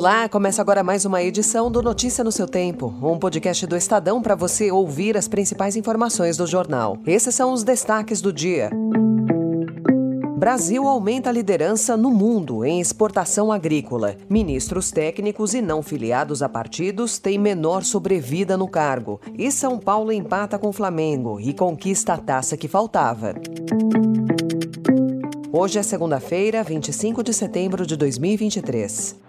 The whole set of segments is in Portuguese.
Olá, começa agora mais uma edição do Notícia no seu Tempo, um podcast do Estadão para você ouvir as principais informações do jornal. Esses são os destaques do dia. Brasil aumenta a liderança no mundo em exportação agrícola. Ministros técnicos e não filiados a partidos têm menor sobrevida no cargo. E São Paulo empata com Flamengo e conquista a taça que faltava. Hoje é segunda-feira, 25 de setembro de 2023.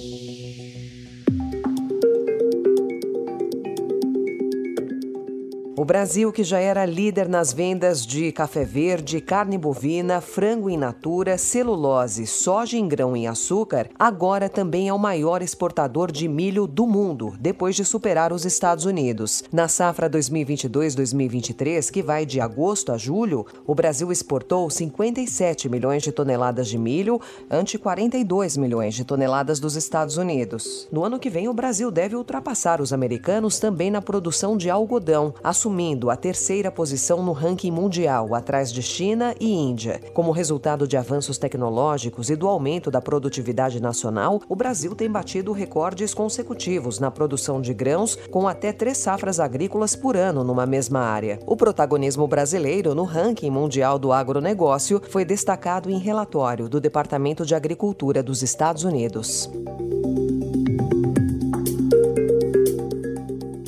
O Brasil, que já era líder nas vendas de café verde, carne bovina, frango in natura, celulose, soja em grão e açúcar, agora também é o maior exportador de milho do mundo, depois de superar os Estados Unidos. Na safra 2022-2023, que vai de agosto a julho, o Brasil exportou 57 milhões de toneladas de milho, ante 42 milhões de toneladas dos Estados Unidos. No ano que vem, o Brasil deve ultrapassar os americanos também na produção de algodão, assumindo assumindo a terceira posição no ranking mundial, atrás de China e Índia. Como resultado de avanços tecnológicos e do aumento da produtividade nacional, o Brasil tem batido recordes consecutivos na produção de grãos, com até três safras agrícolas por ano numa mesma área. O protagonismo brasileiro no ranking mundial do agronegócio foi destacado em relatório do Departamento de Agricultura dos Estados Unidos.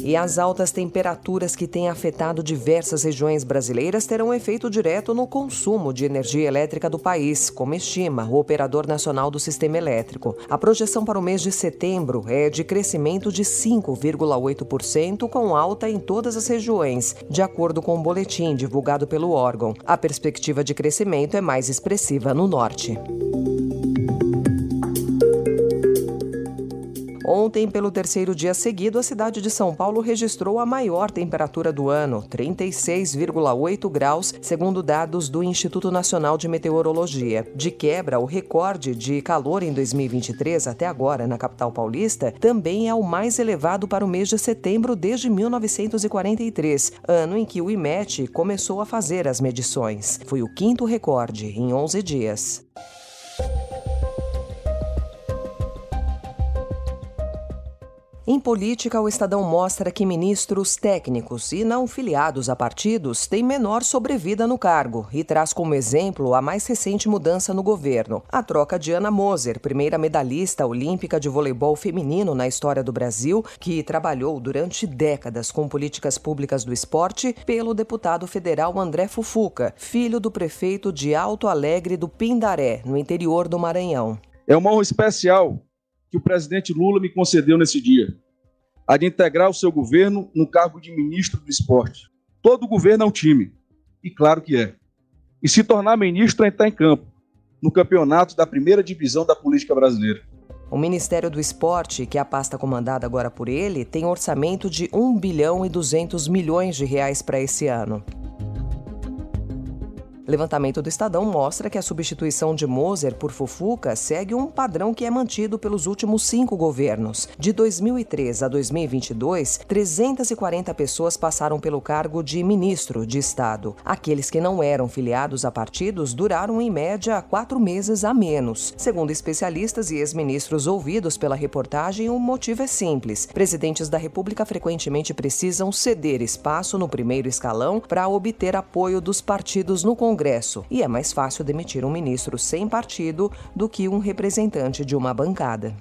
E as altas temperaturas que têm afetado diversas regiões brasileiras terão efeito direto no consumo de energia elétrica do país, como estima o Operador Nacional do Sistema Elétrico. A projeção para o mês de setembro é de crescimento de 5,8%, com alta em todas as regiões, de acordo com o um boletim divulgado pelo órgão. A perspectiva de crescimento é mais expressiva no norte. Ontem, pelo terceiro dia seguido, a cidade de São Paulo registrou a maior temperatura do ano, 36,8 graus, segundo dados do Instituto Nacional de Meteorologia. De quebra, o recorde de calor em 2023 até agora na capital paulista também é o mais elevado para o mês de setembro desde 1943, ano em que o IMET começou a fazer as medições. Foi o quinto recorde em 11 dias. Em política, o Estadão mostra que ministros técnicos e não filiados a partidos têm menor sobrevida no cargo e traz como exemplo a mais recente mudança no governo, a troca de Ana Moser, primeira medalhista olímpica de voleibol feminino na história do Brasil, que trabalhou durante décadas com políticas públicas do esporte, pelo deputado federal André Fufuca, filho do prefeito de Alto Alegre do Pindaré, no interior do Maranhão. É uma honra especial que o presidente Lula me concedeu nesse dia, a de integrar o seu governo no cargo de ministro do esporte. Todo governo é um time, e claro que é. E se tornar ministro é entrar em campo, no campeonato da primeira divisão da política brasileira. O Ministério do Esporte, que é a pasta comandada agora por ele, tem orçamento de 1 bilhão e 200 milhões de reais para esse ano. Levantamento do Estadão mostra que a substituição de Moser por Fufuca segue um padrão que é mantido pelos últimos cinco governos. De 2003 a 2022, 340 pessoas passaram pelo cargo de ministro de Estado. Aqueles que não eram filiados a partidos duraram em média quatro meses a menos. Segundo especialistas e ex-ministros ouvidos pela reportagem, o motivo é simples. Presidentes da República frequentemente precisam ceder espaço no primeiro escalão para obter apoio dos partidos no Congresso Congresso e é mais fácil demitir um ministro sem partido do que um representante de uma bancada.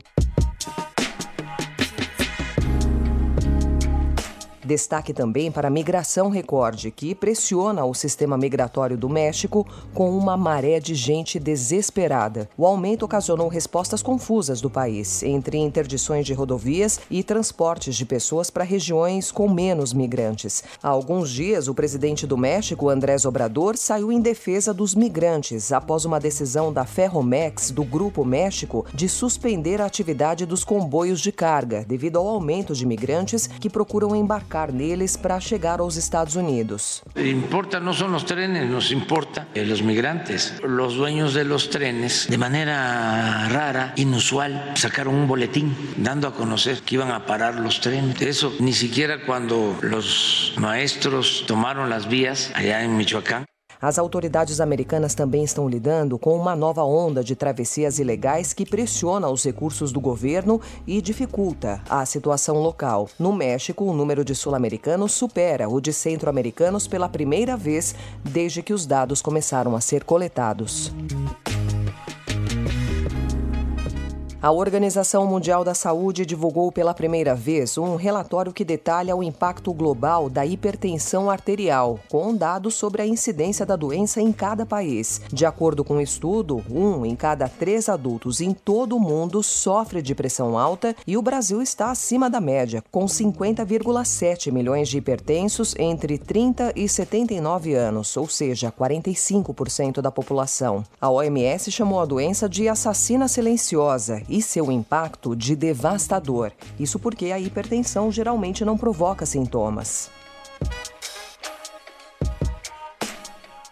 Destaque também para a migração recorde, que pressiona o sistema migratório do México com uma maré de gente desesperada. O aumento ocasionou respostas confusas do país, entre interdições de rodovias e transportes de pessoas para regiões com menos migrantes. Há alguns dias, o presidente do México, Andrés Obrador, saiu em defesa dos migrantes após uma decisão da Ferromex, do Grupo México, de suspender a atividade dos comboios de carga, devido ao aumento de migrantes que procuram embarcar embarcar neles para chegar aos Estados Unidos. Importa não são os trenes, nos importa os migrantes. Os dueños de los trenes, de maneira rara, inusual, sacaron un boletín dando a conocer que iban a parar los trenes. Eso ni siquiera cuando los maestros tomaron las vías allá en Michoacán As autoridades americanas também estão lidando com uma nova onda de travessias ilegais que pressiona os recursos do governo e dificulta a situação local. No México, o número de sul-americanos supera o de centro-americanos pela primeira vez desde que os dados começaram a ser coletados. A Organização Mundial da Saúde divulgou pela primeira vez um relatório que detalha o impacto global da hipertensão arterial, com dados sobre a incidência da doença em cada país. De acordo com o estudo, um em cada três adultos em todo o mundo sofre de pressão alta e o Brasil está acima da média, com 50,7 milhões de hipertensos entre 30 e 79 anos, ou seja, 45% da população. A OMS chamou a doença de assassina silenciosa e seu impacto de devastador. Isso porque a hipertensão geralmente não provoca sintomas.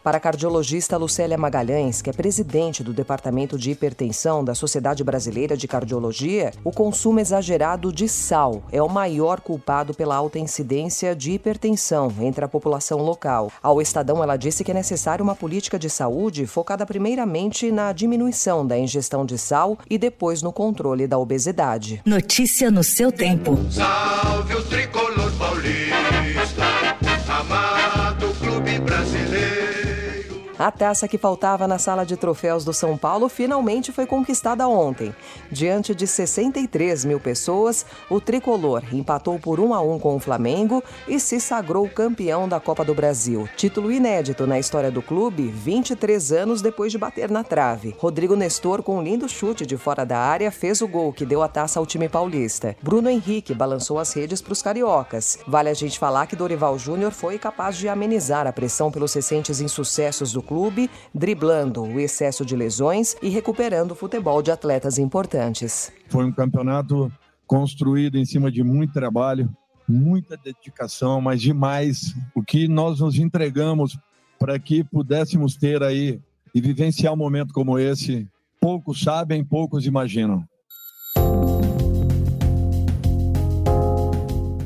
Para a cardiologista Lucélia Magalhães, que é presidente do Departamento de Hipertensão da Sociedade Brasileira de Cardiologia, o consumo exagerado de sal é o maior culpado pela alta incidência de hipertensão entre a população local. Ao Estadão, ela disse que é necessária uma política de saúde focada primeiramente na diminuição da ingestão de sal e depois no controle da obesidade. Notícia no seu tempo. Salve o tricolor A taça que faltava na sala de troféus do São Paulo finalmente foi conquistada ontem. Diante de 63 mil pessoas, o tricolor empatou por 1 a 1 com o Flamengo e se sagrou campeão da Copa do Brasil. Título inédito na história do clube, 23 anos depois de bater na trave. Rodrigo Nestor, com um lindo chute de fora da área, fez o gol que deu a taça ao time paulista. Bruno Henrique balançou as redes para os cariocas. Vale a gente falar que Dorival Júnior foi capaz de amenizar a pressão pelos recentes insucessos do clube, driblando o excesso de lesões e recuperando o futebol de atletas importantes. Foi um campeonato construído em cima de muito trabalho, muita dedicação, mas demais o que nós nos entregamos para que pudéssemos ter aí e vivenciar um momento como esse. Poucos sabem, poucos imaginam.